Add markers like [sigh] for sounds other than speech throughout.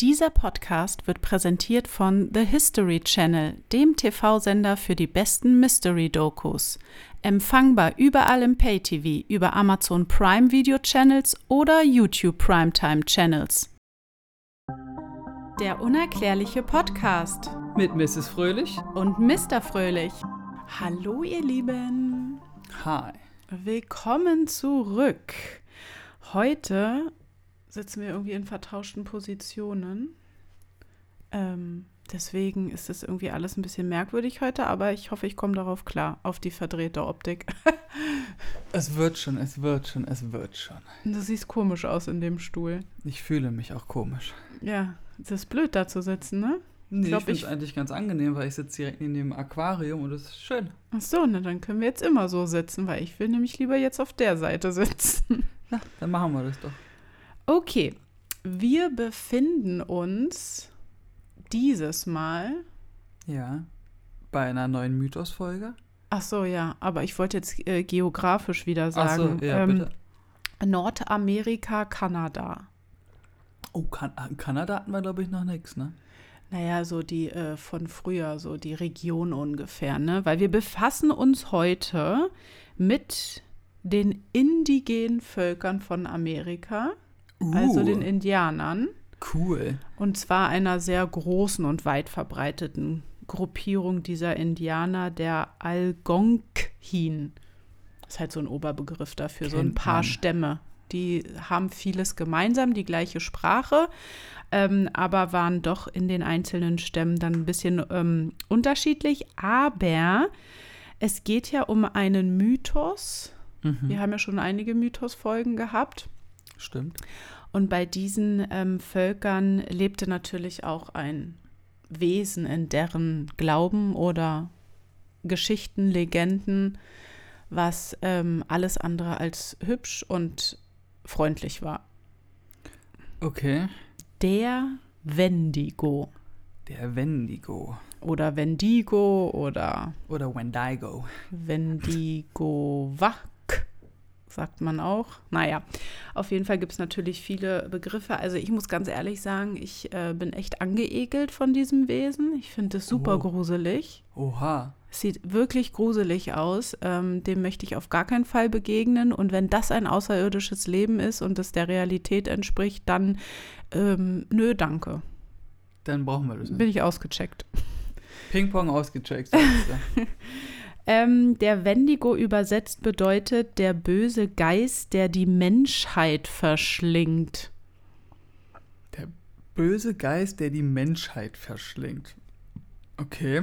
Dieser Podcast wird präsentiert von The History Channel, dem TV-Sender für die besten Mystery-Dokus. Empfangbar überall im Pay-TV, über Amazon Prime Video Channels oder YouTube Primetime Channels. Der unerklärliche Podcast Mit Mrs. Fröhlich. und Mr. Fröhlich. Hallo, ihr Lieben. Hi. Willkommen zurück. Heute sitzen wir irgendwie in vertauschten Positionen. Ähm, deswegen ist es irgendwie alles ein bisschen merkwürdig heute, aber ich hoffe, ich komme darauf klar, auf die verdrehte Optik. [laughs] Es wird schon, es wird schon, es wird schon. Du siehst komisch aus in dem Stuhl. Ich fühle mich auch komisch. Ja, es ist blöd, da zu sitzen, ne? Nee, glaub, ich finde es ich- eigentlich ganz angenehm, weil ich sitze direkt in dem Aquarium und es ist schön. Ach so, na dann können wir jetzt immer so sitzen, weil ich will nämlich lieber jetzt auf der Seite sitzen. Na, dann machen wir das doch. Okay, wir befinden uns dieses Mal Ja. Bei einer neuen Mythos-Folge. Ach so, ja, aber ich wollte jetzt äh, geografisch wieder Ach sagen. so, ja, ähm, bitte. Nordamerika, Kanada. Oh, kan Kanada hatten wir, glaube ich, noch nichts, ne? Naja, so die äh, von früher, so die Region ungefähr, ne? Weil wir befassen uns heute mit den indigenen Völkern von Amerika, also Uh, den Indianern. Cool. Und zwar einer sehr großen und weit verbreiteten Gruppierung dieser Indianer, der Algonquin. Das ist halt so ein Oberbegriff dafür, so ein Kennt paar man. Stämme. Die haben vieles gemeinsam, die gleiche Sprache, ähm, aber waren doch in den einzelnen Stämmen dann ein bisschen ähm, unterschiedlich. Aber es geht ja um einen Mythos. Mhm. Wir haben ja schon einige Mythos-Folgen gehabt. Stimmt. Und bei diesen ähm, Völkern lebte natürlich auch ein Wesen, in deren Glauben oder Geschichten, Legenden, was ähm, alles andere als hübsch und freundlich war. Okay. Der Wendigo Der Wendigo. oder Wendigo oder Oder Wendigo. Wendigo Wach, sagt man auch. Naja, auf jeden Fall gibt es natürlich viele Begriffe. Also ich muss ganz ehrlich sagen, ich äh, bin echt angeekelt von diesem Wesen. Ich finde es super Oh. gruselig. Oha. Es sieht wirklich gruselig aus. Ähm, dem möchte ich auf gar keinen Fall begegnen. Und wenn das ein außerirdisches Leben ist und es der Realität entspricht, dann ähm, nö, danke. Dann brauchen wir das nicht. Bin ich ausgecheckt. Ping-Pong ausgecheckt. [laughs] Ähm, der Wendigo übersetzt bedeutet der böse Geist, der die Menschheit verschlingt. Der böse Geist, der die Menschheit verschlingt. Okay.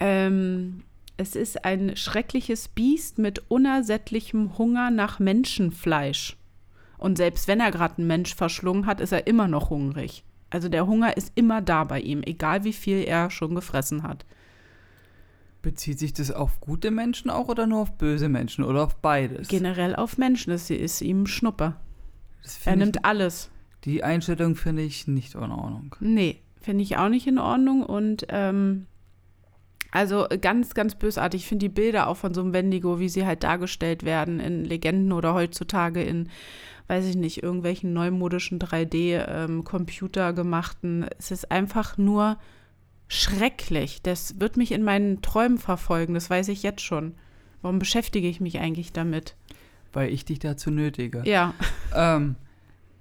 Ähm, es ist ein schreckliches Biest mit unersättlichem Hunger nach Menschenfleisch. Und selbst wenn er gerade einen Mensch verschlungen hat, ist er immer noch hungrig. Also der Hunger ist immer da bei ihm, egal wie viel er schon gefressen hat. Bezieht sich das auf gute Menschen auch oder nur auf böse Menschen oder auf beides? Generell auf Menschen, das ist ihm Schnuppe. Er nimmt ich, alles. die Einstellung finde ich nicht in Ordnung. Nee, finde ich auch nicht in Ordnung. Und ähm, also ganz, ganz bösartig. Ich finde die Bilder auch von so einem Wendigo, wie sie halt dargestellt werden in Legenden oder heutzutage in, weiß ich nicht, irgendwelchen neumodischen 3D-Computer gemachten. Es ist einfach nur schrecklich. Das wird mich in meinen Träumen verfolgen, das weiß ich jetzt schon. Warum beschäftige ich mich eigentlich damit? Weil ich dich dazu nötige. Ja, Ähm,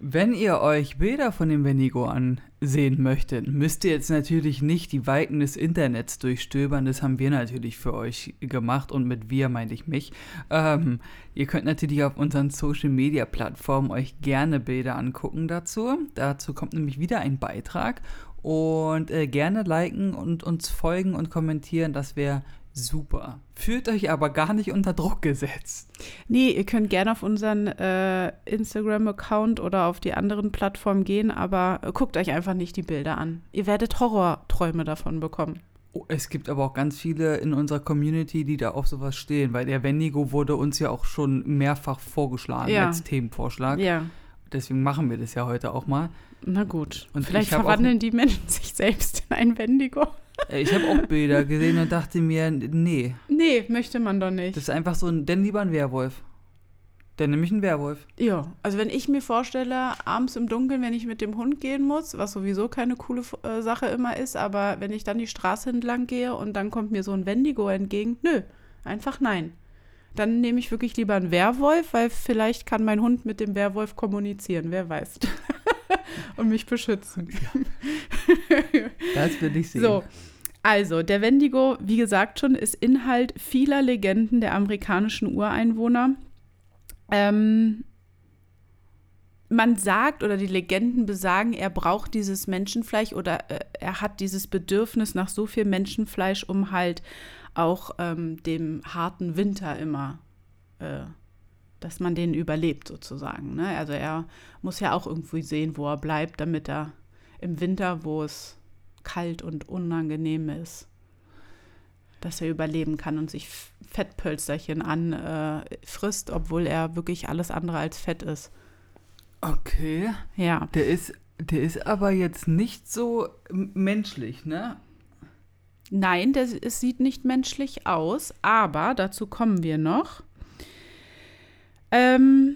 wenn ihr euch Bilder von dem Wendigo ansehen möchtet, müsst ihr jetzt natürlich nicht die Weiten des Internets durchstöbern. Das haben wir natürlich für euch gemacht und mit wir meinte ich mich. Ähm, ihr könnt natürlich auf unseren Social Media Plattformen euch gerne Bilder angucken dazu. Dazu kommt nämlich wieder ein Beitrag. Und äh, gerne liken und uns folgen und kommentieren, das wäre super. Fühlt euch aber gar nicht unter Druck gesetzt. Nee, ihr könnt gerne auf unseren äh, Instagram-Account oder auf die anderen Plattformen gehen, aber äh, guckt euch einfach nicht die Bilder an. Ihr werdet Horrorträume davon bekommen. Oh, es gibt aber auch ganz viele in unserer Community, die da auf sowas stehen, weil der Wendigo wurde uns ja auch schon mehrfach vorgeschlagen Ja. als Themenvorschlag. Ja, Deswegen machen wir das ja heute auch mal. Na gut. Und Vielleicht ich hab auch- verwandeln die Menschen [laughs] sich selbst in ein Wendigo. Äh, Ich habe auch Bilder gesehen und dachte mir, nee, Nee, möchte man doch nicht. das ist einfach so ein, denn lieber ein Werwolf. Dann nehme ich einen Werwolf. Ja, also wenn ich mir vorstelle, abends im Dunkeln, wenn ich mit dem Hund gehen muss, was sowieso keine coole äh, Sache immer ist, aber wenn ich dann die Straße entlang gehe und dann kommt mir so ein Wendigo entgegen, nö, einfach nein. Dann nehme ich wirklich lieber einen Werwolf, weil vielleicht kann mein Hund mit dem Werwolf kommunizieren, wer weiß. [laughs] [laughs] und mich beschützen. Das will ich sehen. So, also der Wendigo, wie gesagt schon, ist Inhalt vieler Legenden der amerikanischen Ureinwohner. Ähm, man sagt oder die Legenden besagen, er braucht dieses Menschenfleisch oder äh, er hat dieses Bedürfnis nach so viel Menschenfleisch, um halt auch ähm, dem harten Winter immer, äh, dass man den überlebt sozusagen. Ne? Also er muss ja auch irgendwie sehen, wo er bleibt, damit er im Winter, wo es kalt und unangenehm ist, dass er überleben kann und sich Fettpölsterchen anfrisst, äh, obwohl er wirklich alles andere als fett ist. Okay. Ja. Der ist, der ist aber jetzt nicht so menschlich, ne? Nein, das, es sieht nicht menschlich aus, aber dazu kommen wir noch. Ähm,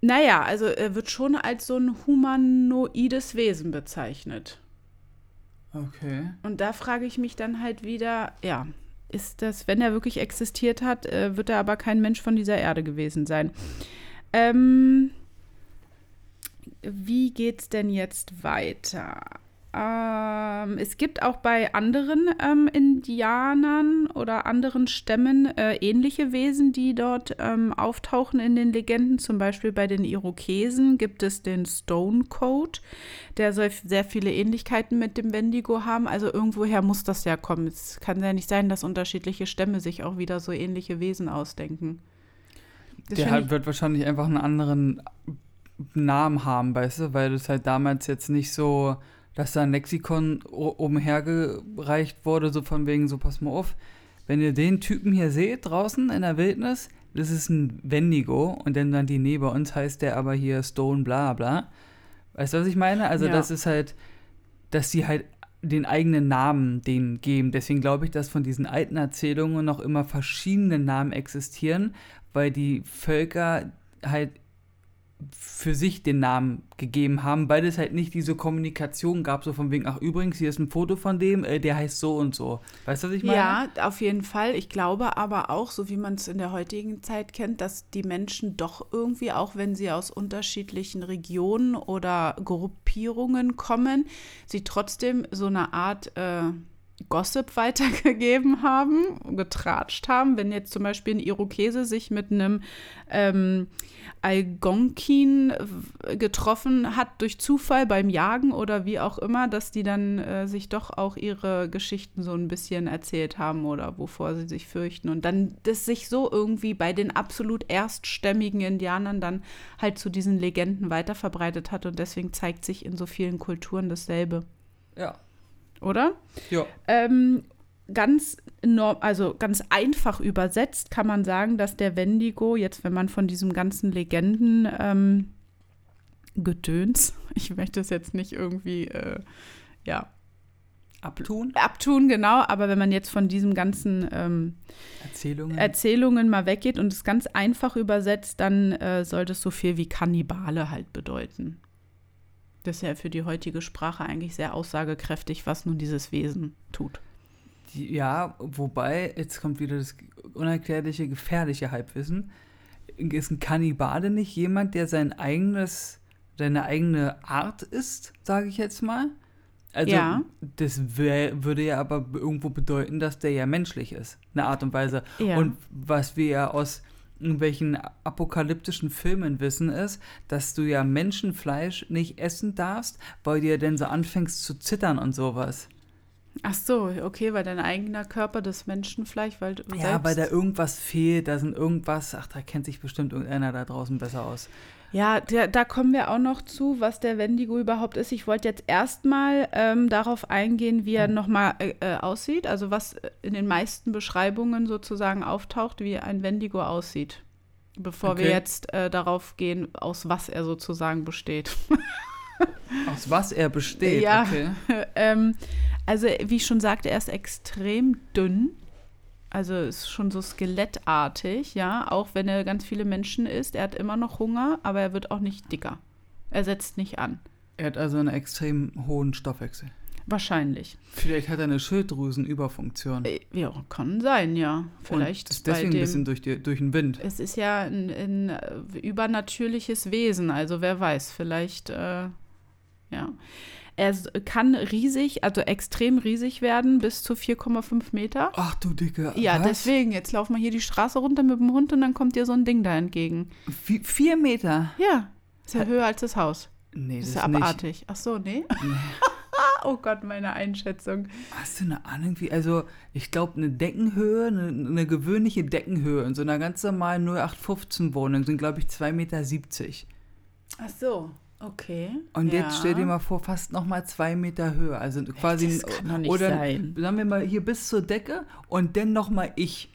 naja, also er wird schon als so ein humanoides Wesen bezeichnet. Okay. Und da frage ich mich dann halt wieder, ja, ist das, wenn er wirklich existiert hat, äh, wird er aber kein Mensch von dieser Erde gewesen sein. Ähm, wie geht's denn jetzt weiter? Ähm, es gibt auch bei anderen ähm, Indianern oder anderen Stämmen äh, ähnliche Wesen, die dort ähm, auftauchen in den Legenden. Zum Beispiel bei den Irokesen gibt es den Stone Code. Der soll sehr viele Ähnlichkeiten mit dem Wendigo haben. Also irgendwoher muss das ja kommen. Es kann ja nicht sein, dass unterschiedliche Stämme sich auch wieder so ähnliche Wesen ausdenken. Das der halt wird wahrscheinlich einfach einen anderen Namen haben, weißt du, weil das halt damals jetzt nicht so dass da ein Lexikon umhergereicht wurde, so von wegen, so pass mal auf, wenn ihr den Typen hier seht draußen in der Wildnis, das ist ein Wendigo und dann dann die Nähe bei uns heißt der aber hier Stone bla bla. Weißt du, was ich meine? Also ja. das ist halt, dass sie halt den eigenen Namen denen geben. Deswegen glaube ich, dass von diesen alten Erzählungen noch immer verschiedene Namen existieren, weil die Völker halt für sich den Namen gegeben haben, weil es halt nicht diese Kommunikation gab, so von wegen, ach übrigens, hier ist ein Foto von dem, äh, der heißt so und so. Weißt du, was ich meine? Ja, auf jeden Fall. Ich glaube aber auch, so wie man es in der heutigen Zeit kennt, dass die Menschen doch irgendwie, auch wenn sie aus unterschiedlichen Regionen oder Gruppierungen kommen, sie trotzdem so eine Art äh, Gossip weitergegeben haben, getratscht haben. Wenn jetzt zum Beispiel ein Irokese sich mit einem ähm, Algonkin getroffen hat durch Zufall beim Jagen oder wie auch immer, dass die dann äh, sich doch auch ihre Geschichten so ein bisschen erzählt haben oder wovor sie sich fürchten. Und dann das sich so irgendwie bei den absolut erststämmigen Indianern dann halt zu diesen Legenden weiterverbreitet hat und deswegen zeigt sich in so vielen Kulturen dasselbe. Ja. Oder? Ja. Ähm, ganz also ganz einfach übersetzt kann man sagen, dass der Wendigo, jetzt wenn man von diesem ganzen Legenden ähm, Gedöns, [laughs] ich möchte es jetzt nicht irgendwie, äh, ja. Abtun? Abtun, genau, aber wenn man jetzt von diesem ganzen ähm, Erzählungen. Erzählungen mal weggeht und es ganz einfach übersetzt, dann äh, soll das so viel wie Kannibale halt bedeuten. Das ist ja für die heutige Sprache eigentlich sehr aussagekräftig, was nun dieses Wesen tut. Ja, wobei, jetzt kommt wieder das unerklärliche, gefährliche Halbwissen. Ist ein Kannibale nicht jemand, der sein eigenes, seine eigene Art ist, sage ich jetzt mal? Also, ja. das wär, würde ja aber irgendwo bedeuten, dass der ja menschlich ist, eine Art und Weise. Ja. Und was wir ja aus irgendwelchen apokalyptischen Filmen wissen, ist, dass du ja Menschenfleisch nicht essen darfst, weil du ja dann so anfängst zu zittern und sowas. Ach so, okay, weil dein eigener Körper das Menschenfleisch, weil du Ja, weil da irgendwas fehlt, da sind irgendwas, ach, da kennt sich bestimmt irgendeiner da draußen besser aus. Ja, da, da kommen wir auch noch zu, was der Wendigo überhaupt ist. Ich wollte jetzt erstmal ähm, darauf eingehen, wie er mhm. nochmal äh, äh, aussieht, also was in den meisten Beschreibungen sozusagen auftaucht, wie ein Wendigo aussieht. Bevor okay. wir jetzt äh, darauf gehen, aus was er sozusagen besteht. [laughs] aus was er besteht, ja, okay. [laughs] ähm, also, wie ich schon sagte, er ist extrem dünn. Also ist schon so skelettartig, ja. Auch wenn er ganz viele Menschen isst, er hat immer noch Hunger, aber er wird auch nicht dicker. Er setzt nicht an. Er hat also einen extrem hohen Stoffwechsel. Wahrscheinlich. Vielleicht hat er eine Schilddrüsenüberfunktion. Äh, Ja, kann sein, ja. Vielleicht Und ist deswegen dem, ein bisschen durch, die, durch den Wind. Es ist ja ein, ein äh, übernatürliches Wesen, also wer weiß, vielleicht, äh, ja. Er kann riesig, also extrem riesig werden, bis zu 4,5 Meter. Ach du Dicke. Ja, was? deswegen, jetzt lauf mal hier die Straße runter mit dem Hund und dann kommt dir so ein Ding da entgegen. Vi- vier Meter. Ja, ist ja Hat- höher als das Haus. Nee, Das ist ja ist nicht. abartig. Ach so, nee? [laughs] oh Gott, meine Einschätzung. Hast du eine Ahnung, wie, also ich glaube, eine Deckenhöhe, eine, eine gewöhnliche Deckenhöhe in so einer ganz normalen 0815 Wohnung sind, glaube ich, 2,70 Meter. Ach so, okay. Und ja. jetzt stell dir mal vor, fast nochmal zwei Meter Höhe. Also quasi. Das kann doch nicht oder sein. sagen wir mal hier bis zur Decke und dann nochmal ich.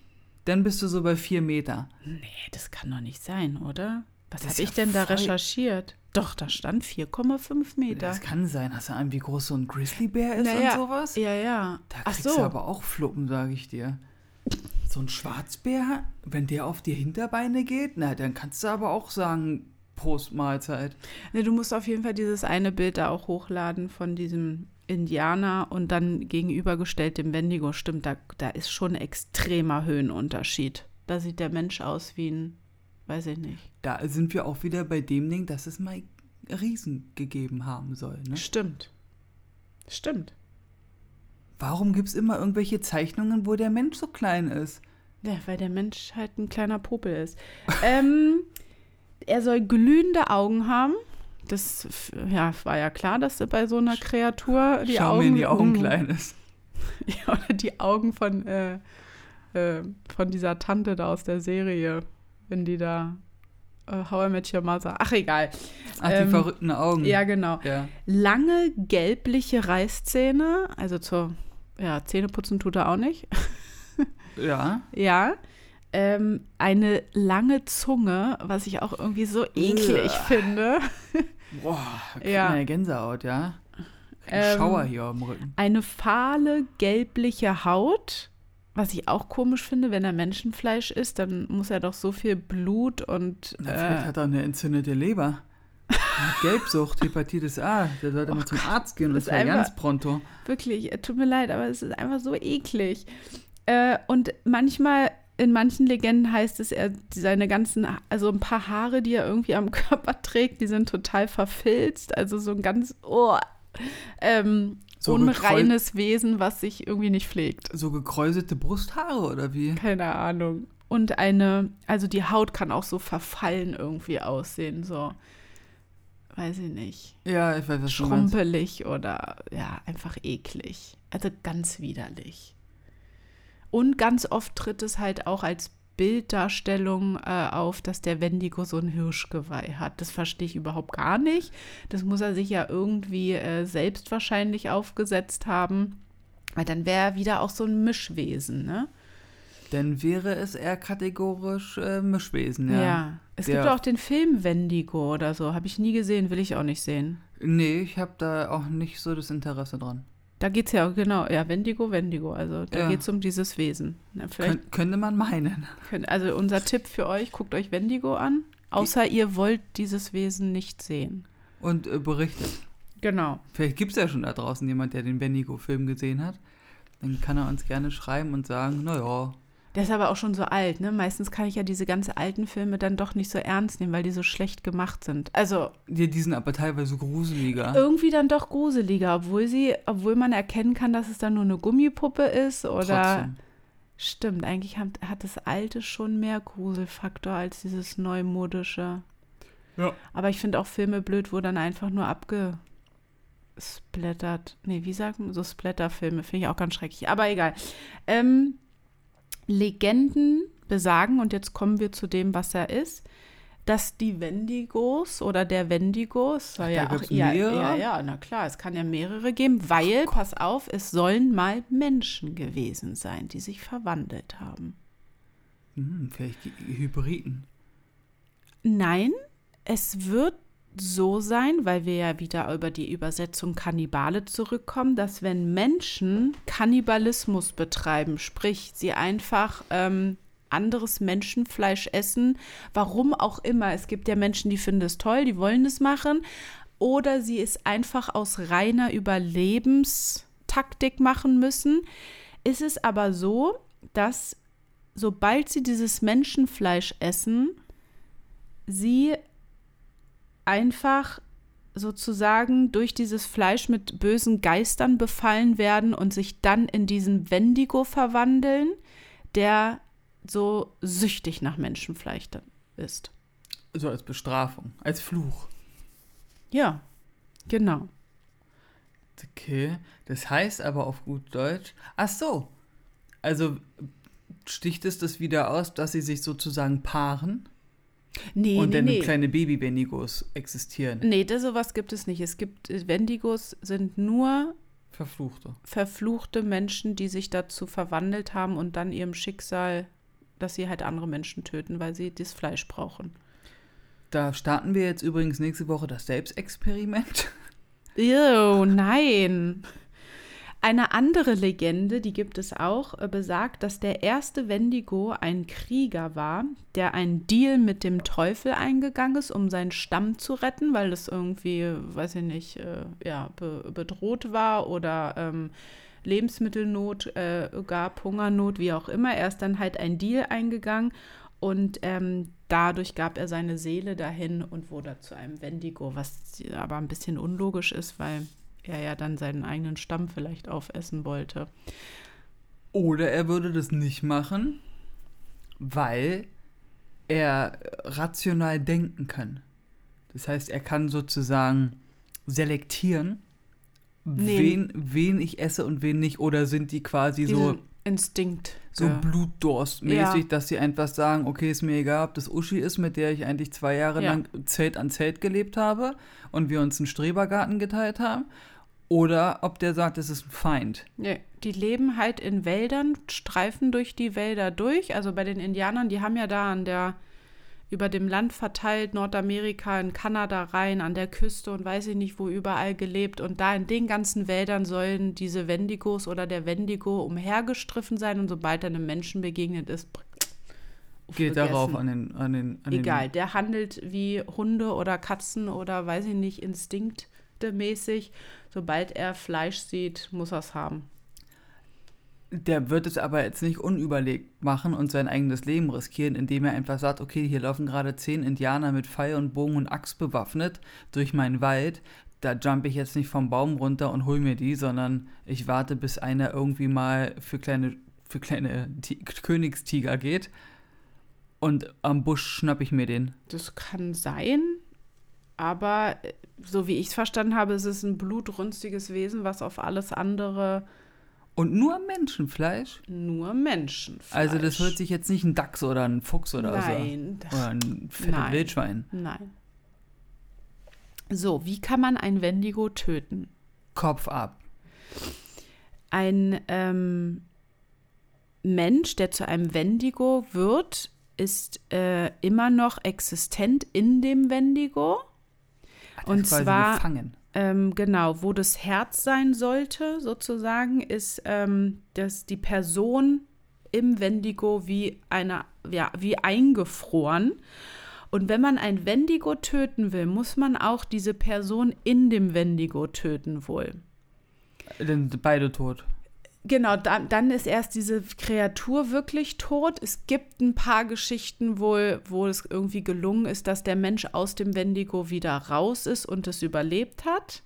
Dann bist du so bei vier Meter. Nee, das kann doch nicht sein, oder? Was habe ich ja denn da recherchiert? Doch, da stand 4,5 Meter. Das kann sein. Hast du Ahnung, wie groß so ein Grizzlybär ist Naja, und sowas? Ja, ja. Da kriegst so. du aber auch Fluppen, sage ich dir. So ein Schwarzbär, wenn der auf die Hinterbeine geht, na, dann kannst du aber auch sagen, Prost Mahlzeit. Du musst auf jeden Fall dieses eine Bild da auch hochladen von diesem Indianer und dann gegenübergestellt dem Wendigo. Stimmt, da, da ist schon ein extremer Höhenunterschied. Da sieht der Mensch aus wie ein, weiß ich nicht. Da sind wir auch wieder bei dem Ding, dass es mal Riesen gegeben haben soll. Ne? Stimmt. Stimmt. Warum gibt es immer irgendwelche Zeichnungen, wo der Mensch so klein ist? Ja, weil der Mensch halt ein kleiner Popel ist. [laughs] ähm, er soll glühende Augen haben. Das ja, war ja klar, dass bei so einer Kreatur die Schau Augen. mir in die Augen Mm. klein ist. [laughs] Ja, oder die Augen von, äh, äh, von dieser Tante da aus der Serie, wenn die da äh, How I Met Your Mother. Ach, egal. Ach, Ähm, die verrückten Augen. Ja, genau. Ja. Lange gelbliche Reißzähne, also zur ja, Zähneputzen tut er auch nicht. [laughs] Ja. Ja. Ähm, eine lange Zunge, was ich auch irgendwie so eklig Uah. finde. [laughs] Boah, Ja. ja Gänsehaut, ja. Ein Ähm, Schauer hier am Rücken. Eine fahle gelbliche Haut, was ich auch komisch finde, wenn er Menschenfleisch isst, dann muss er doch so viel Blut und Na, vielleicht äh, hat er eine entzündete Leber. Er Gelbsucht, [laughs] Hepatitis A. Der sollte mal zum Arzt gehen und das das ist war ganz pronto. wirklich, äh, tut mir leid, aber es ist einfach so eklig. Äh, und manchmal, in manchen Legenden heißt es, er seine ganzen, also ein paar Haare, die er irgendwie am [laughs] Körper trägt, die sind total verfilzt. Also so ein ganz oh, ähm, So unreines Wesen, was sich irgendwie nicht pflegt. So gekräuselte Brusthaare oder wie? Keine Ahnung. Und eine, also die Haut kann auch so verfallen irgendwie aussehen, so, weiß ich nicht, Ja, ich weiß, was du meinst. schrumpelig oder ja, einfach eklig. Also ganz widerlich. Und ganz oft tritt es halt auch als Bilddarstellung äh, auf, dass der Wendigo so ein Hirschgeweih hat. Das verstehe ich überhaupt gar nicht. Das muss er sich ja irgendwie äh, selbst wahrscheinlich aufgesetzt haben. Weil dann wäre er wieder auch so ein Mischwesen, ne? Dann wäre es eher kategorisch äh, Mischwesen, ja. Ja. Es Der- gibt auch den Film Wendigo oder so. Habe ich nie gesehen, will ich auch nicht sehen. Nee, ich habe da auch nicht so das Interesse dran. Da geht es ja genau, ja, Wendigo, Wendigo. Also da Ja. geht es um dieses Wesen. Na, Kön könnte man meinen. also unser Tipp für euch, guckt euch Wendigo an. Außer ihr wollt dieses Wesen nicht sehen. Und äh, berichtet. Genau. Vielleicht gibt es ja schon da draußen jemand, der den Bendigo-Film gesehen hat. Dann kann er uns gerne schreiben und sagen, naja, Der ist aber auch schon so alt, ne? Meistens kann ich ja diese ganz alten Filme dann doch nicht so ernst nehmen, weil die so schlecht gemacht sind. Also die, die sind aber teilweise gruseliger. irgendwie dann doch gruseliger, obwohl sie, obwohl man erkennen kann, dass es dann nur eine Gummipuppe ist oder. Trotzdem. Stimmt, eigentlich hat, hat das alte schon mehr Gruselfaktor als dieses neumodische. Ja. Aber ich finde auch Filme blöd, wo dann einfach nur abgesplattert. Nee, wie sagt man? So Splatterfilme finde ich auch ganz schrecklich. Aber egal. Ähm, Legenden besagen, und jetzt kommen wir zu dem, was er ist, dass die Wendigos oder der Wendigos Ach, ja auch ja, ja, ja, na klar, es kann ja mehrere geben, weil, pass auf, es sollen mal Menschen gewesen sein, die sich verwandelt haben. Hm, vielleicht die Hybriden. Nein, es wird so sein, weil wir ja wieder über die Übersetzung Kannibale zurückkommen, dass wenn Menschen Kannibalismus betreiben, sprich sie einfach ähm, anderes Menschenfleisch essen, warum auch immer. Es gibt ja Menschen, die finden es toll, die wollen es machen, oder sie es einfach aus reiner Überlebenstaktik machen müssen. Ist es aber so, dass sobald sie dieses Menschenfleisch essen, sie einfach sozusagen durch dieses Fleisch mit bösen Geistern befallen werden und sich dann in diesen Wendigo verwandeln, der so süchtig nach Menschenfleisch ist. So als Bestrafung, als Fluch. Ja, genau. Okay, das heißt aber auf gut Deutsch, ach so, also sticht es das wieder aus, dass sie sich sozusagen paaren? Nee, und nee, dann nee. kleine Baby-Wendigos existieren. Nee, das, sowas gibt es nicht. Es gibt, äh, Wendigos sind nur Verfluchte. verfluchte Menschen, die sich dazu verwandelt haben und dann ihrem Schicksal, dass sie halt andere Menschen töten, weil sie das Fleisch brauchen. Da starten wir jetzt übrigens nächste Woche das Selbstexperiment. Ew, nein. Eine andere Legende, die gibt es auch, äh, besagt, dass der erste Wendigo ein Krieger war, der einen Deal mit dem Teufel eingegangen ist, um seinen Stamm zu retten, weil es irgendwie, weiß ich nicht, äh, ja, be bedroht war oder ähm, Lebensmittelnot äh, gab, Hungernot, wie auch immer. Er ist dann halt ein Deal eingegangen und ähm, dadurch gab er seine Seele dahin und wurde zu einem Wendigo, was aber ein bisschen unlogisch ist, weil er ja dann seinen eigenen Stamm vielleicht aufessen wollte. Oder er würde das nicht machen, weil er rational denken kann. Das heißt, er kann sozusagen selektieren, Nee. wen, wen ich esse und wen nicht. Oder sind die quasi so, Diesen Instinkt. so ja. Blutdurstmäßig, Ja. dass sie einfach sagen, okay, ist mir egal, ob das Uschi ist, mit der ich eigentlich zwei Jahre Ja. lang Zelt an Zelt gelebt habe und wir uns einen Strebergarten geteilt haben. Oder ob der sagt, es ist ein Feind. Nee, die leben halt in Wäldern, streifen durch die Wälder durch. Also bei den Indianern, die haben ja da an der, über dem Land verteilt, Nordamerika, in Kanada rein, an der Küste und weiß ich nicht, wo überall gelebt. Und da in den ganzen Wäldern sollen diese Wendigos oder der Wendigo umhergestriffen sein. Und sobald er einem Menschen begegnet ist, Geht vergessen. darauf an den, an den, an Egal, den der handelt wie Hunde oder Katzen oder weiß ich nicht, instinktmäßig. Sobald er Fleisch sieht, muss er es haben. Der wird es aber jetzt nicht unüberlegt machen und sein eigenes Leben riskieren, indem er einfach sagt, okay, hier laufen gerade zehn Indianer mit Pfeil und Bogen und Axt bewaffnet durch meinen Wald. Da jump ich jetzt nicht vom Baum runter und hol mir die, sondern ich warte, bis einer irgendwie mal für kleine, für kleine Ti- Königstiger geht. Und am Busch schnapp ich mir den. Das kann sein, aber äh, so wie ich es verstanden habe, ist es ein blutrünstiges Wesen, was auf alles andere Und nur Menschenfleisch? nur Menschen. Also das hört sich jetzt nicht ein Dachs oder ein Fuchs oder Nein, so. Oder ein fettes Nein. Wildschwein. nein. So, wie kann man ein Wendigo töten? Kopf ab. Ein ähm, Mensch, der zu einem Wendigo wird, ist äh, immer noch existent in dem Wendigo. Er Und zwar-. Ähm, genau, wo das Herz sein sollte, sozusagen, ist, ähm, dass die Person im Wendigo wie eine, ja, wie eingefroren. Und wenn man ein Wendigo töten will, muss man auch diese Person in dem Wendigo töten wohl. Dann beide tot. Genau, dann, dann ist erst diese Kreatur wirklich tot. Es gibt ein paar Geschichten wohl, wo es irgendwie gelungen ist, dass der Mensch aus dem Wendigo wieder raus ist und es überlebt hat.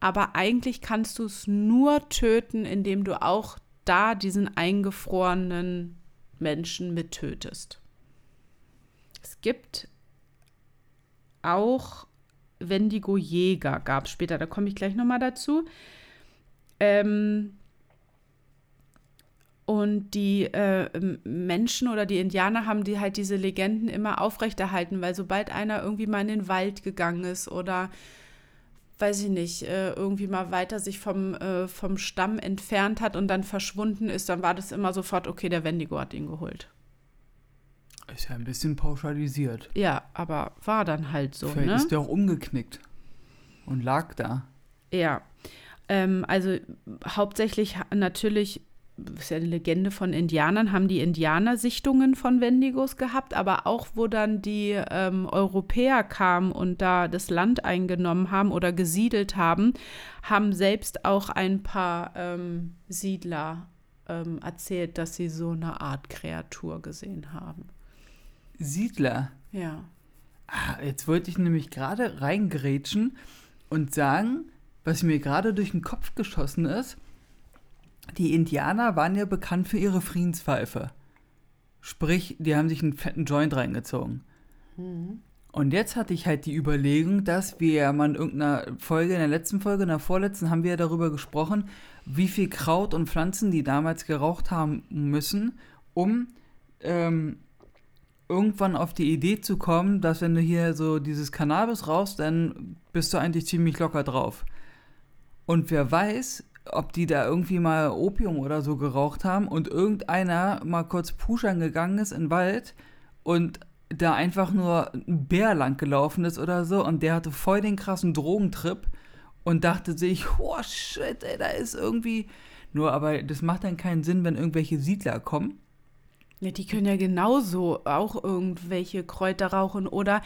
Aber eigentlich kannst du es nur töten, indem du auch da diesen eingefrorenen Menschen mittötest. Es gibt auch Wendigo-Jäger, gab es später, da komme ich gleich nochmal dazu. Ähm, und die äh, Menschen oder die Indianer haben die halt diese Legenden immer aufrechterhalten, weil sobald einer irgendwie mal in den Wald gegangen ist oder weiß ich nicht, äh, irgendwie mal weiter sich vom, äh, vom Stamm entfernt hat und dann verschwunden ist, dann war das immer sofort, okay, der Wendigo hat ihn geholt. Ist ja ein bisschen pauschalisiert. Ja, aber war dann halt so. Vielleicht ne? ist der auch umgeknickt und lag da. Ja, ähm, also hauptsächlich ha- natürlich, ist ja eine Legende von Indianern, haben die Indianer Sichtungen von Wendigos gehabt, aber auch wo dann die ähm, Europäer kamen und da das Land eingenommen haben oder gesiedelt haben, haben selbst auch ein paar ähm, Siedler ähm, erzählt, dass sie so eine Art Kreatur gesehen haben. Siedler. Ja. Ah, jetzt wollte ich nämlich gerade reingrätschen und sagen, was mir gerade durch den Kopf geschossen ist. Die Indianer waren ja bekannt für ihre Friedenspfeife. Sprich, die haben sich einen fetten Joint reingezogen. Und jetzt hatte ich halt die Überlegung, dass wir ja mal in irgendeiner Folge, in der letzten Folge, in der vorletzten, haben wir ja darüber gesprochen, wie viel Kraut und Pflanzen die damals geraucht haben müssen, um ähm, irgendwann auf die Idee zu kommen, dass wenn du hier so dieses Cannabis rauchst, dann bist du eigentlich ziemlich locker drauf. Und wer weiß, ob die da irgendwie mal Opium oder so geraucht haben und irgendeiner mal kurz pushern gegangen ist in den Wald und da einfach nur ein Bär lang gelaufen ist oder so und der hatte voll den krassen Drogentrip und dachte sich, oh shit, ey, da ist irgendwie. Nur, aber das macht dann keinen Sinn, wenn irgendwelche Siedler kommen. Ja, die können ja genauso auch irgendwelche Kräuter rauchen oder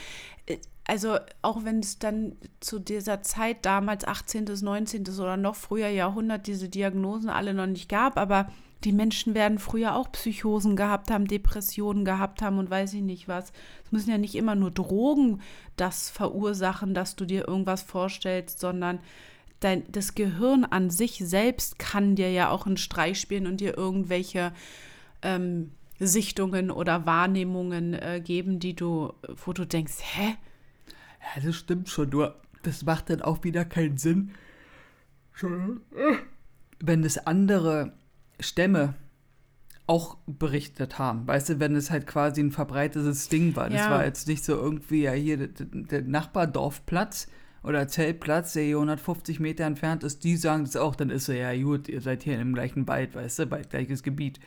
äh, also auch wenn es dann zu dieser Zeit damals 18., 19. oder noch früher Jahrhundert diese Diagnosen alle noch nicht gab, aber die Menschen werden früher auch Psychosen gehabt haben, Depressionen gehabt haben und weiß ich nicht was. Es müssen ja nicht immer nur Drogen das verursachen, dass du dir irgendwas vorstellst, sondern dein, das Gehirn an sich selbst kann dir ja auch einen Streich spielen und dir irgendwelche ähm, Sichtungen oder Wahrnehmungen äh, geben, die du, wo du denkst, hä? Ja, das stimmt schon, nur das macht dann auch wieder keinen Sinn. Wenn das andere Stämme auch berichtet haben. Weißt du, wenn es halt quasi ein verbreitetes Ding war. Das Ja. war jetzt nicht so irgendwie ja hier der, Nachbardorfplatz oder Zeltplatz, der hier 150 Meter entfernt ist, die sagen das auch, dann ist so, ja gut, ihr seid hier im gleichen Wald, weißt du, bei gleiches Gebiet.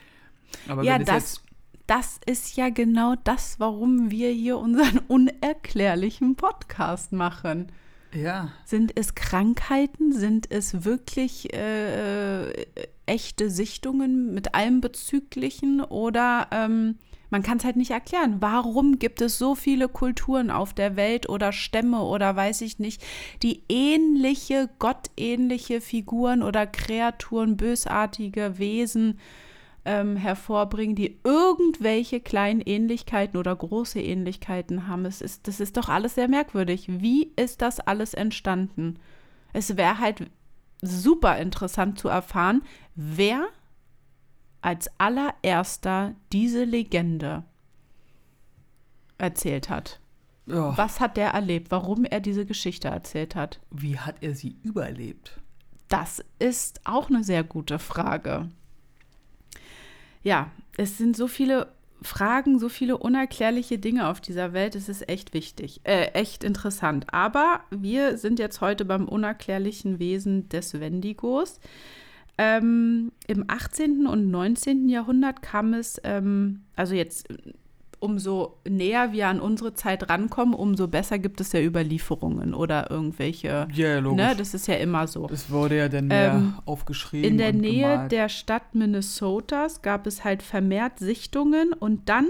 Aber ja, wenn es das, das ist ja genau das, warum wir hier unseren [laughs] unerklärlichen Podcast machen. ja, Sind es Krankheiten? Sind es wirklich äh, äh, echte Sichtungen mit allem Bezüglichen? Oder ähm, man kann es halt nicht erklären. Warum gibt es so viele Kulturen auf der Welt oder Stämme oder weiß ich nicht, die ähnliche, gottähnliche Figuren oder Kreaturen, bösartige Wesen ähm, hervorbringen, die irgendwelche kleinen Ähnlichkeiten oder große Ähnlichkeiten haben. Es ist, das ist doch alles sehr merkwürdig. Wie ist das alles entstanden? Es wäre halt super interessant zu erfahren, wer als allererster diese Legende erzählt hat. ja. Was hat der erlebt? Warum er diese Geschichte erzählt hat? wie hat er sie überlebt? Das ist auch eine sehr gute Frage. Ja, es sind so viele Fragen, so viele unerklärliche Dinge auf dieser Welt. Es ist echt wichtig, äh, echt interessant. Aber wir sind jetzt heute beim unerklärlichen Wesen des Wendigos. Ähm, Im 18. und 19. Jahrhundert kam es, ähm, also jetzt umso näher wir an unsere Zeit rankommen, umso besser gibt es ja Überlieferungen oder irgendwelche. Ja, logisch. Ne, das ist ja immer so. Das wurde ja dann mehr Ähm, aufgeschrieben. In der Nähe gemalt. der Stadt Minnesotas gab es halt vermehrt Sichtungen und dann,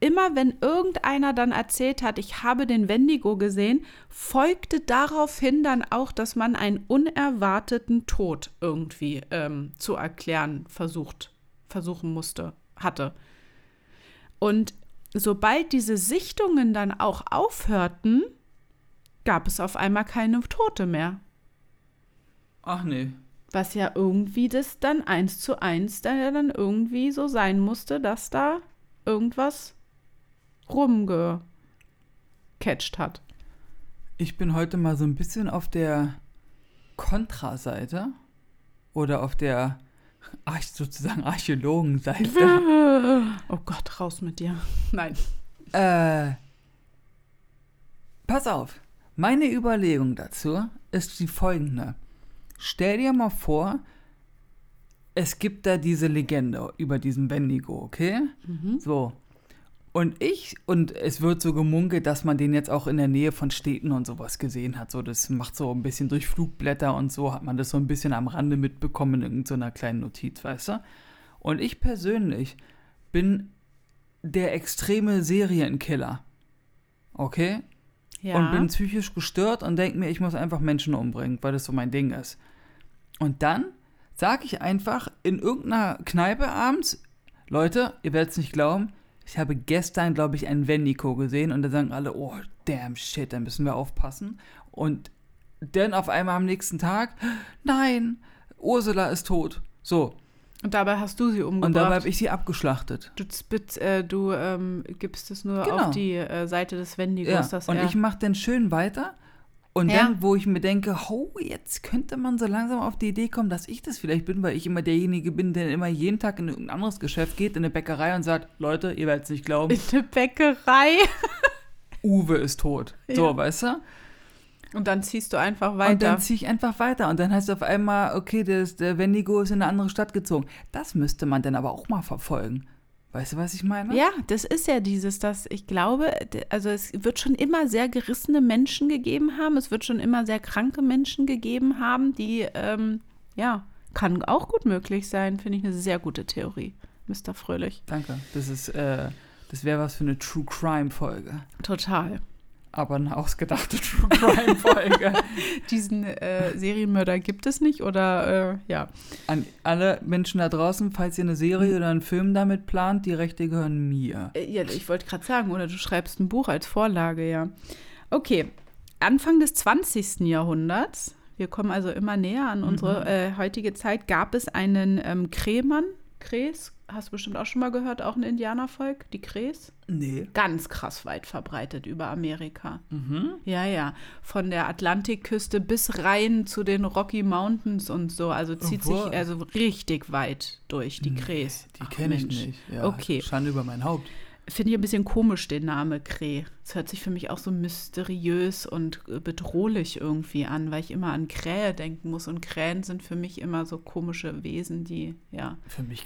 immer wenn irgendeiner dann erzählt hat, ich habe den Wendigo gesehen, folgte daraufhin dann auch, dass man einen unerwarteten Tod irgendwie ähm, zu erklären versucht, versuchen musste, hatte. Und sobald diese Sichtungen dann auch aufhörten, gab es auf einmal keine Tote mehr. Ach nee. Was ja irgendwie das dann eins zu eins dann irgendwie so sein musste, dass da irgendwas rumgecatcht hat. Ich bin heute mal so ein bisschen auf der Kontraseite oder auf der Arch sozusagen Archäologenseite. [laughs] Oh Gott, raus mit dir. Nein. äh, pass auf. Meine Überlegung dazu ist die folgende. Stell dir mal vor, es gibt da diese Legende über diesen Wendigo, okay? So. Und ich, und es wird so gemunkelt, dass man den jetzt auch in der Nähe von Städten und sowas gesehen hat. So, das macht so ein bisschen durch Flugblätter und so hat man das so ein bisschen am Rande mitbekommen in irgendeiner kleinen Notiz, weißt du? Und ich persönlich bin der extreme Serienkiller. Okay? Ja. Und bin psychisch gestört und denke mir, ich muss einfach Menschen umbringen, weil das so mein Ding ist. Und dann sage ich einfach in irgendeiner Kneipe abends, Leute, ihr werdet es nicht glauben, ich habe gestern, glaube ich, einen Wendigo gesehen und da sagen alle, oh, damn shit, da müssen wir aufpassen. Und dann auf einmal am nächsten Tag, nein, Ursula ist tot. So. und dabei hast du sie umgebracht. Und dabei habe ich sie abgeschlachtet. Du, spitz, äh, du ähm, gibst es nur Genau. auf die äh, Seite des Wendigos, Ja. Und ich mache dann schön weiter. Und Ja. dann, wo ich mir denke, oh, jetzt könnte man so langsam auf die Idee kommen, dass ich das vielleicht bin, weil ich immer derjenige bin, der immer jeden Tag in irgendein anderes Geschäft geht, in eine Bäckerei und sagt, Leute, ihr werdet es nicht glauben, in eine Bäckerei. [laughs] Uwe ist tot. So, Ja. weißt du? Und dann ziehst du einfach Und weiter. dann ziehe ich einfach weiter. Und dann heißt es auf einmal, okay, das, der Wendigo ist in eine andere Stadt gezogen. Das müsste man dann aber auch mal verfolgen. Weißt du, was ich meine? Ja, das ist ja dieses, dass ich glaube, also es wird schon immer sehr gerissene Menschen gegeben haben, es wird schon immer sehr kranke Menschen gegeben haben, die, ähm, ja, kann auch gut möglich sein, finde ich eine sehr gute Theorie, Mr. Fröhlich. Danke. Das ist, äh, das wäre was für eine True Crime Folge. Total. Aber eine ausgedachte [laughs] True Crime Folge. [laughs] Diesen äh, Serienmörder gibt es nicht oder, äh, ja. An alle Menschen da draußen, falls ihr eine Serie oder einen Film damit plant, die Rechte gehören mir. Äh, Ja, ich wollte gerade sagen, oder du schreibst ein Buch als Vorlage, ja. Okay, Anfang des 20. Jahrhunderts, wir kommen also immer näher an unsere äh, heutige Zeit, gab es einen ähm, Krähmann, Kräs, hast du bestimmt auch schon mal gehört, auch ein Indianervolk, die Kräs. Nee. Ganz krass weit verbreitet über Amerika. Mhm. Ja, ja. Von der Atlantikküste bis rein zu den Rocky Mountains und so. Also zieht Obwohl- sich also richtig weit durch, die Kräs. Die kenne ich nicht. Ja, Okay. Schande über mein Haupt. Finde ich ein bisschen komisch, den Name Kräh. Es hört sich für mich auch so mysteriös und äh, bedrohlich irgendwie an, weil ich immer an Krähe denken muss. Und Krähen sind für mich immer so komische Wesen, die ja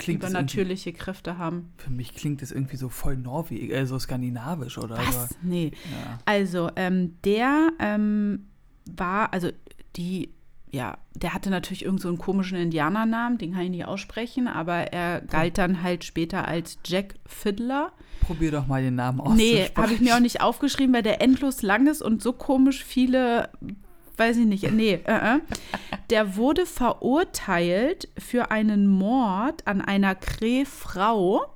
übernatürliche Kräfte haben. für mich klingt das irgendwie so voll norwegisch, äh, so skandinavisch oder Was? so. Nee. Ja. Also, ähm, der ähm, war, also die, ja, der hatte natürlich irgend so einen komischen Indianernamen, den kann ich nicht aussprechen, aber er galt dann halt später als Jack Fiddler. Probier doch mal den Namen auszusprechen. Nee, habe ich mir auch nicht aufgeschrieben, weil der endlos lang ist und so komisch viele, weiß ich nicht, nee, äh, äh. Der wurde verurteilt für einen Mord an einer Krähfrau,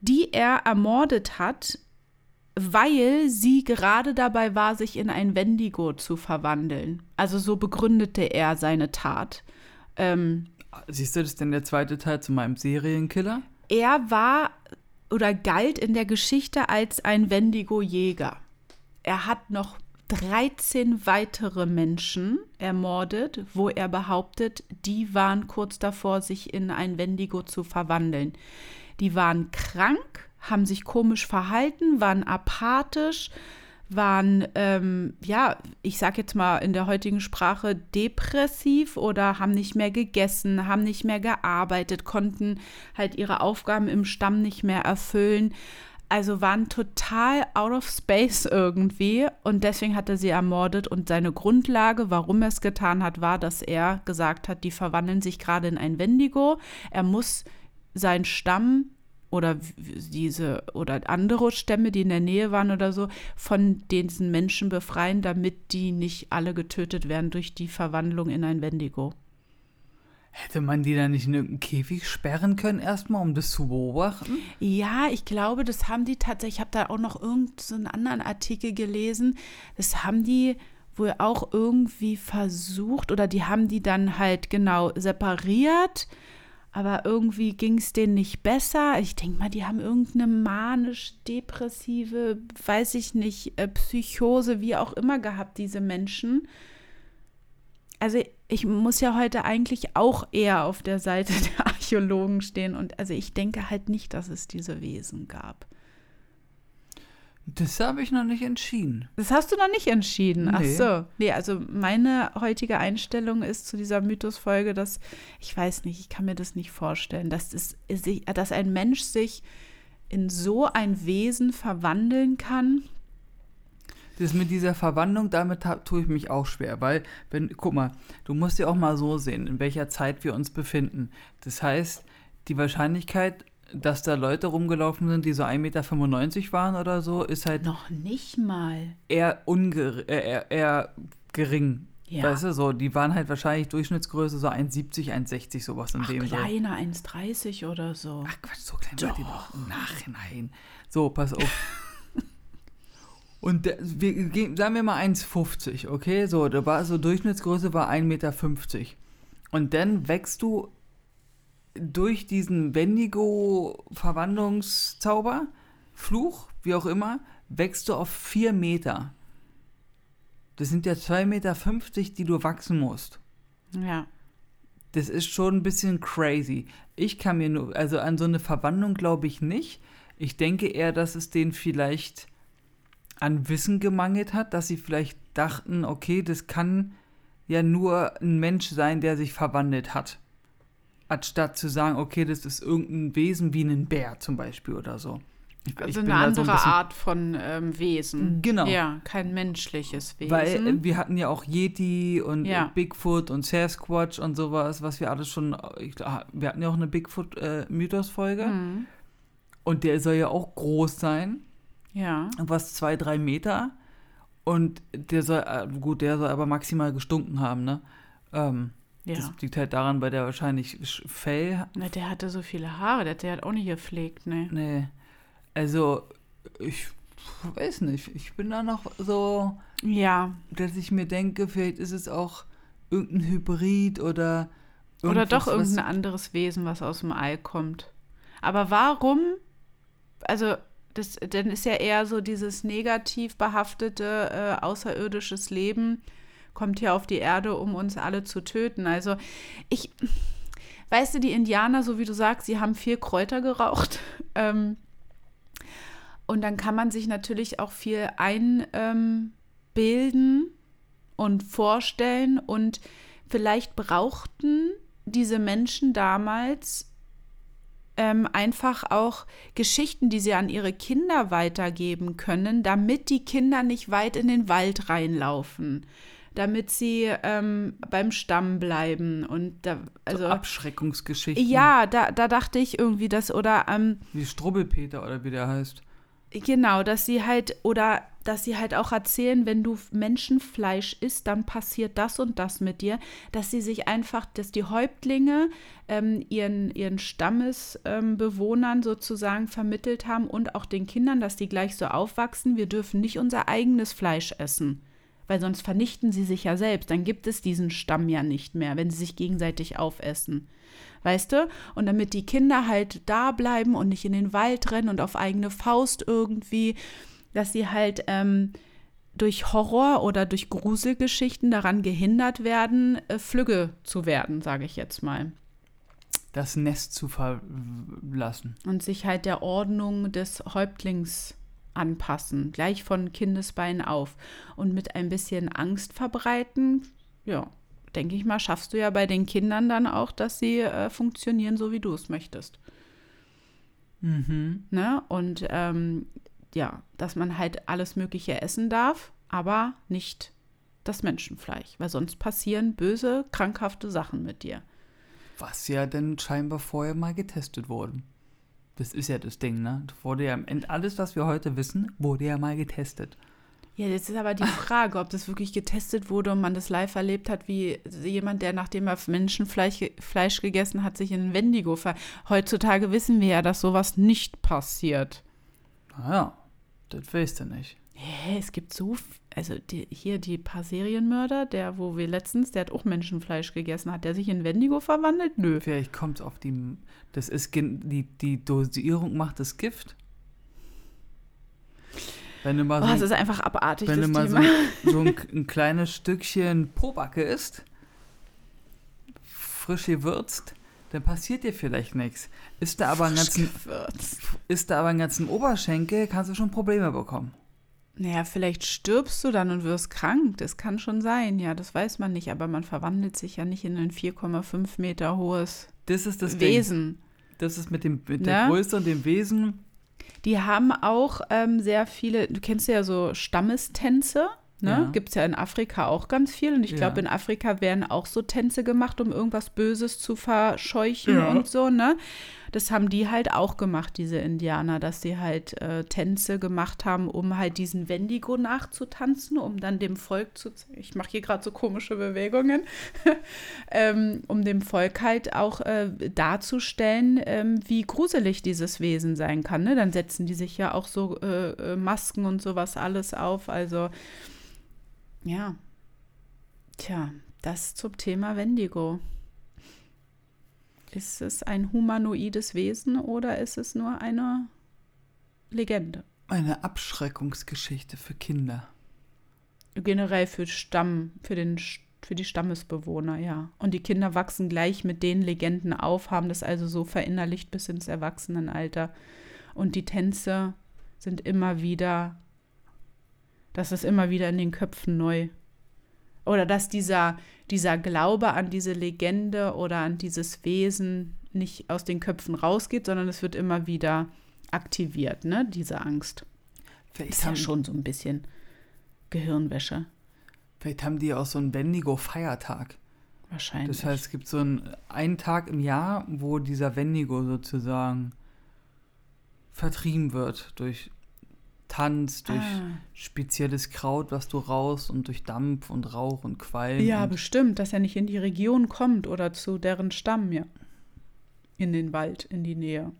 die er ermordet hat, weil sie gerade dabei war, sich in ein Wendigo zu verwandeln. Also so begründete er seine Tat. Ähm, Siehst du, das ist denn der zweite Teil zu meinem Serienkiller? er war oder galt in der Geschichte als ein Wendigo-Jäger. Er hat noch 13 weitere Menschen ermordet, wo er behauptet, die waren kurz davor, sich in ein Wendigo zu verwandeln. Die waren krank, haben sich komisch verhalten, waren apathisch, waren, ähm, ja, ich sag jetzt mal in der heutigen Sprache depressiv oder haben nicht mehr gegessen, haben nicht mehr gearbeitet, konnten halt ihre Aufgaben im Stamm nicht mehr erfüllen. Also waren total out of space irgendwie und deswegen hat er sie ermordet und seine Grundlage, warum er es getan hat, war, dass er gesagt hat, die verwandeln sich gerade in ein Wendigo. Er muss seinen Stamm oder diese oder andere Stämme, die in der Nähe waren oder so, von diesen Menschen befreien, damit die nicht alle getötet werden durch die Verwandlung in ein Wendigo. Hätte man die dann nicht in irgendeinen Käfig sperren können erstmal, um das zu beobachten? Ja, ich glaube, das haben die tatsächlich, ich habe da auch noch irgendeinen so anderen Artikel gelesen, das haben die wohl auch irgendwie versucht oder die haben die dann halt genau separiert, aber irgendwie ging es denen nicht besser. Ich denke mal, die haben irgendeine manisch-depressive, weiß ich nicht, äh, Psychose, wie auch immer gehabt, diese Menschen. Also ich muss ja heute eigentlich auch eher auf der Seite [laughs] der Archäologen stehen und also ich denke halt nicht, dass es diese Wesen gab. Das habe ich noch nicht entschieden. Das hast du noch nicht entschieden. Ach Nee. so. Nee, also meine heutige Einstellung ist zu dieser Mythosfolge, dass ich weiß nicht, ich kann mir das nicht vorstellen, dass, es, dass ein Mensch sich in so ein Wesen verwandeln kann. Das mit dieser Verwandlung, damit tue ich mich auch schwer, weil, wenn, guck mal, du musst ja auch mal so sehen, in welcher Zeit wir uns befinden. Das heißt, die Wahrscheinlichkeit, dass da Leute rumgelaufen sind, die so 1,95 Meter waren oder so, ist halt Noch nicht mal. eher, unger äh, eher, eher gering. Ja. Weißt du, so, die waren halt wahrscheinlich Durchschnittsgröße so 1,70, 1,60, sowas in Ach, dem so. kleiner, 1,30 oder so. Ach Quatsch, so klein seid ihr doch. Nachhinein. So, pass auf. [laughs] Und der, wir gehen, sagen wir mal 1,50, okay? So, da war so Durchschnittsgröße war 1,50 Meter. Und dann wächst du durch diesen Wendigo-Verwandlungszauber, Fluch, wie auch immer, wächst du auf 4 Meter. Das sind ja 2,50 Meter, die du wachsen musst. Ja. Das ist schon ein bisschen crazy. Ich kann mir nur, also an so eine Verwandlung glaube ich nicht. Ich denke eher, dass es denen vielleicht an Wissen gemangelt hat, dass sie vielleicht dachten, okay, das kann ja nur ein Mensch sein, der sich verwandelt hat. Anstatt zu sagen, okay, das ist irgendein Wesen wie ein Bär zum Beispiel oder so. Ich, Also ich eine da so andere ein Art von ähm, Wesen. Genau. Ja, kein menschliches Wesen. Weil äh, wir hatten ja auch Yeti und Ja. äh, Bigfoot und Sasquatch und sowas, was wir alles schon. Ich, glaub, wir hatten ja auch eine Bigfoot-Mythos-Folge. Mhm. Und der soll ja auch groß sein. Ja. Was zwei, drei Meter. Und der soll, äh, gut, der soll aber maximal gestunken haben, ne? Ähm, Ja. Das liegt halt daran, weil der wahrscheinlich Sch- Fell. Na, der hatte so viele Haare, der, der hat auch nicht gepflegt, ne? Nee. Also, ich weiß nicht. Ich bin da noch so. Ja. dass ich mir denke, vielleicht ist es auch irgendein Hybrid oder Oder doch irgendein anderes Wesen, was aus dem Ei kommt. Aber warum? Also, das, dann ist ja eher so dieses negativ behaftete äh, außerirdisches Leben kommt hier auf die Erde, um uns alle zu töten. Also, ich, weißt du, die Indianer, so wie du sagst, sie haben viel Kräuter geraucht. [laughs] Ähm, und dann kann man sich natürlich auch viel einbilden und vorstellen. Und vielleicht brauchten diese Menschen damals ähm, einfach auch Geschichten, die sie an ihre Kinder weitergeben können, damit die Kinder nicht weit in den Wald reinlaufen, damit sie ähm, beim Stamm bleiben und da, so also Abschreckungsgeschichten. ja, da, da dachte ich irgendwie das oder ähm, Wie Strubbelpeter oder wie der heißt. Genau, dass sie halt, oder dass sie halt auch erzählen, wenn du Menschenfleisch isst, dann passiert das und das mit dir, dass sie sich einfach, dass die Häuptlinge ähm, ihren, ihren Stammesbewohnern ähm, sozusagen vermittelt haben und auch den Kindern, dass die gleich so aufwachsen, wir dürfen nicht unser eigenes Fleisch essen, weil sonst vernichten sie sich ja selbst, dann gibt es diesen Stamm ja nicht mehr, wenn sie sich gegenseitig aufessen weißt du? Und damit die Kinder halt da bleiben und nicht in den Wald rennen und auf eigene Faust irgendwie, dass sie halt ähm, durch Horror oder durch Gruselgeschichten daran gehindert werden, äh, Flügge zu werden, sage ich jetzt mal. Das Nest zu verlassen. Und sich halt der Ordnung des Häuptlings anpassen, gleich von Kindesbein auf. Und mit ein bisschen Angst verbreiten, ja, denke ich mal, schaffst du ja bei den Kindern dann auch, dass sie äh, funktionieren, so wie du es möchtest. Mhm. Ne? Und ähm, ja, dass man halt alles Mögliche essen darf, aber nicht das Menschenfleisch, weil sonst passieren böse, krankhafte Sachen mit dir. Was ja dann scheinbar vorher mal getestet wurde. Das ist ja das Ding, ne? Das wurde ja am Ende, alles, was wir heute wissen, wurde ja mal getestet. Ja, jetzt ist aber die [laughs] Frage, ob das wirklich getestet wurde und man das live erlebt hat, wie jemand, der nachdem er Menschenfleisch Fleisch gegessen hat, sich in ein Wendigo ver... Heutzutage wissen wir ja, dass sowas nicht passiert. Naja, das weißt du nicht. Hä, es gibt so, also die, hier die paar Serienmörder, der, wo wir letztens, der hat auch Menschenfleisch gegessen, hat der sich in Wendigo verwandelt? Nö. Vielleicht kommt es auf die. Das ist die, die Dosierung macht das Gift. Wenn du mal Oh, so, das ein, ist einfach abartig, wenn du mal so, Thema. ein, so ein, ein kleines Stückchen Pobacke isst, frisch gewürzt, dann passiert dir vielleicht nichts. Ist da aber einen ganzen, Gewürzt. ist da aber einen ganzen Oberschenkel, kannst du schon Probleme bekommen. Naja, vielleicht stirbst du dann und wirst krank. Das kann schon sein, ja, das weiß man nicht. Aber man verwandelt sich ja nicht in ein 4,5 Meter hohes Das ist das Ding. Wesen. Das ist mit, dem, mit der Ne? Größe und dem Wesen. Die haben auch ähm, sehr viele, du kennst ja so Stammestänze. Ne? Ja. Gibt es ja in Afrika auch ganz viel. Und ich glaube, Ja. in Afrika werden auch so Tänze gemacht, um irgendwas Böses zu verscheuchen Ja. und so, ne? Das haben die halt auch gemacht, diese Indianer, dass sie halt äh, Tänze gemacht haben, um halt diesen Wendigo nachzutanzen, um dann dem Volk zu Ich mache hier gerade so komische Bewegungen, [laughs] ähm, um dem Volk halt auch äh, darzustellen, ähm, wie gruselig dieses Wesen sein kann. Ne? Dann setzen die sich ja auch so äh, äh, Masken und sowas alles auf. Also ja. Tja, das zum Thema Wendigo. Ist es ein humanoides Wesen oder ist es nur eine Legende? Eine Abschreckungsgeschichte für Kinder. Generell für Stamm, für den für die Stammesbewohner, ja. Und die Kinder wachsen gleich mit den Legenden auf, haben das also so verinnerlicht bis ins Erwachsenenalter. Und die Tänze sind immer wieder, das ist immer wieder in den Köpfen neu. Oder dass dieser, dieser Glaube an diese Legende oder an dieses Wesen nicht aus den Köpfen rausgeht, sondern es wird immer wieder aktiviert, ne, diese Angst. Vielleicht Ist ja haben, schon so ein bisschen Gehirnwäsche, vielleicht haben die auch so einen Wendigo-Feiertag. wahrscheinlich. Das heißt, es gibt so einen, einen Tag im Jahr, wo dieser Wendigo sozusagen vertrieben wird durch Tanz, durch Ah. spezielles Kraut, was du raus und durch Dampf und Rauch und Qualm. Ja, und, bestimmt, dass er nicht in die Region kommt oder zu deren Stamm, ja. In den Wald, in die Nähe.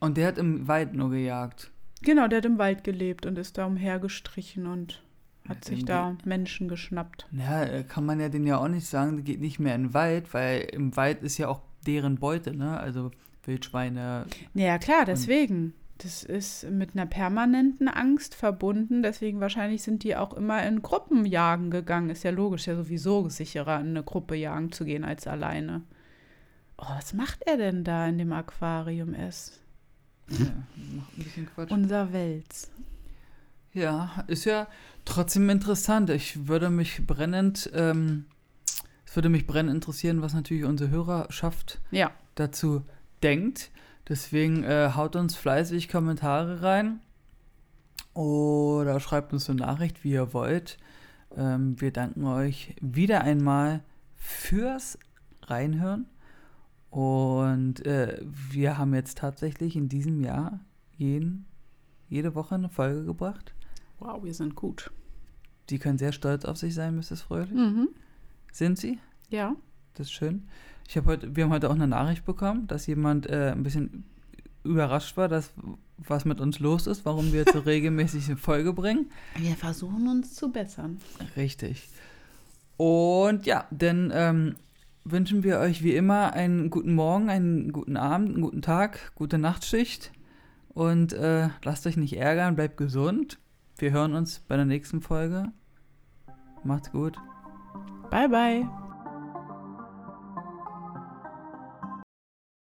und der hat im Wald nur gejagt. Genau, der hat im Wald gelebt und ist da umhergestrichen und hat Ja, sich da Menschen geschnappt. Ja, äh, kann man ja den ja auch nicht sagen, der geht nicht mehr in den Wald, weil im Wald ist ja auch deren Beute, ne? Also Wildschweine. Ja, klar, deswegen. Das ist mit einer permanenten Angst verbunden. Deswegen wahrscheinlich sind die auch immer in Gruppen jagen gegangen. Ist ja logisch, ja sowieso sicherer, in eine Gruppe jagen zu gehen als alleine. Oh, was macht er denn da in dem Aquarium S? Ja, macht ein bisschen Quatsch. Unser Wels. Ja, ist ja trotzdem interessant. Ich würde mich brennend, ähm, es würde mich brennend interessieren, was natürlich unsere Hörerschaft Ja. dazu denkt. Deswegen äh, haut uns fleißig Kommentare rein oder schreibt uns eine Nachricht, wie ihr wollt. Ähm, wir danken euch wieder einmal fürs Reinhören. Und äh, wir haben jetzt tatsächlich in diesem Jahr jeden, jede Woche eine Folge gebracht. Wow, wir sind gut. Die können sehr stolz auf sich sein, Mrs. Fröhlich. Mhm. Sind sie? Ja. Das ist schön. Ich habe heute, wir haben heute auch eine Nachricht bekommen, dass jemand äh, ein bisschen überrascht war, dass was mit uns los ist, warum wir jetzt so [laughs] regelmäßig eine Folge bringen. Wir versuchen uns zu bessern. Richtig. Und ja, dann ähm, wünschen wir euch wie immer einen guten Morgen, einen guten Abend, einen guten Tag, gute Nachtschicht. Und äh, lasst euch nicht ärgern, bleibt gesund. Wir hören uns bei der nächsten Folge. Macht's gut. Bye, bye.